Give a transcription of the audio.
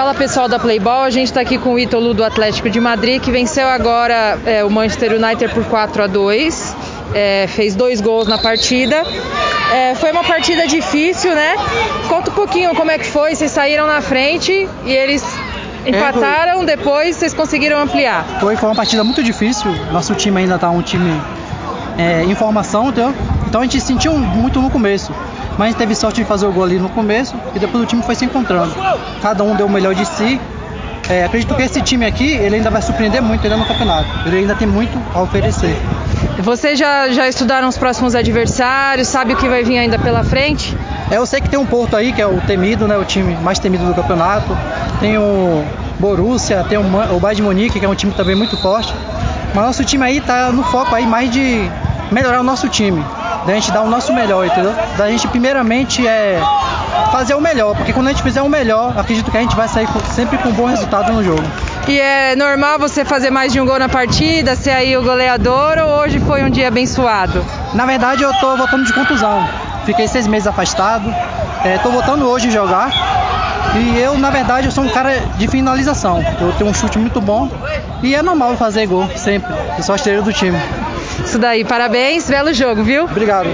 Fala pessoal da Playball, a gente está aqui com o Ítalo do Atlético de Madrid, que venceu agora é, o Manchester United por 4 a 2 é, fez dois gols na partida. É, foi uma partida difícil, né? Conta um pouquinho como é que foi. Vocês saíram na frente e eles empataram, depois vocês conseguiram ampliar. Foi, foi uma partida muito difícil. Nosso time ainda está um time é, em formação, entendeu? Então a gente sentiu muito no começo. Mas a gente teve sorte de fazer o gol ali no começo e depois o time foi se encontrando. Cada um deu o melhor de si. É, acredito que esse time aqui ele ainda vai surpreender muito ainda no campeonato. Ele ainda tem muito a oferecer. Vocês já, já estudaram os próximos adversários? Sabe o que vai vir ainda pela frente? É, eu sei que tem um Porto aí que é o temido, né? O time mais temido do campeonato. Tem o Borussia, tem o, o Bayern de Munique, que é um time também muito forte. Mas nosso time aí tá no foco aí mais de melhorar o nosso time. Da gente dar o nosso melhor, entendeu? Da gente primeiramente é fazer o melhor, porque quando a gente fizer o melhor, acredito que a gente vai sair sempre com um bom resultado no jogo. E é normal você fazer mais de um gol na partida, ser aí o goleador ou hoje foi um dia abençoado? Na verdade eu tô voltando de contusão. Fiquei seis meses afastado. É, tô voltando hoje a jogar. E eu, na verdade, eu sou um cara de finalização. Eu tenho um chute muito bom e é normal fazer gol sempre. Eu sou a estrela do time. Isso daí, parabéns, belo jogo, viu? Obrigado.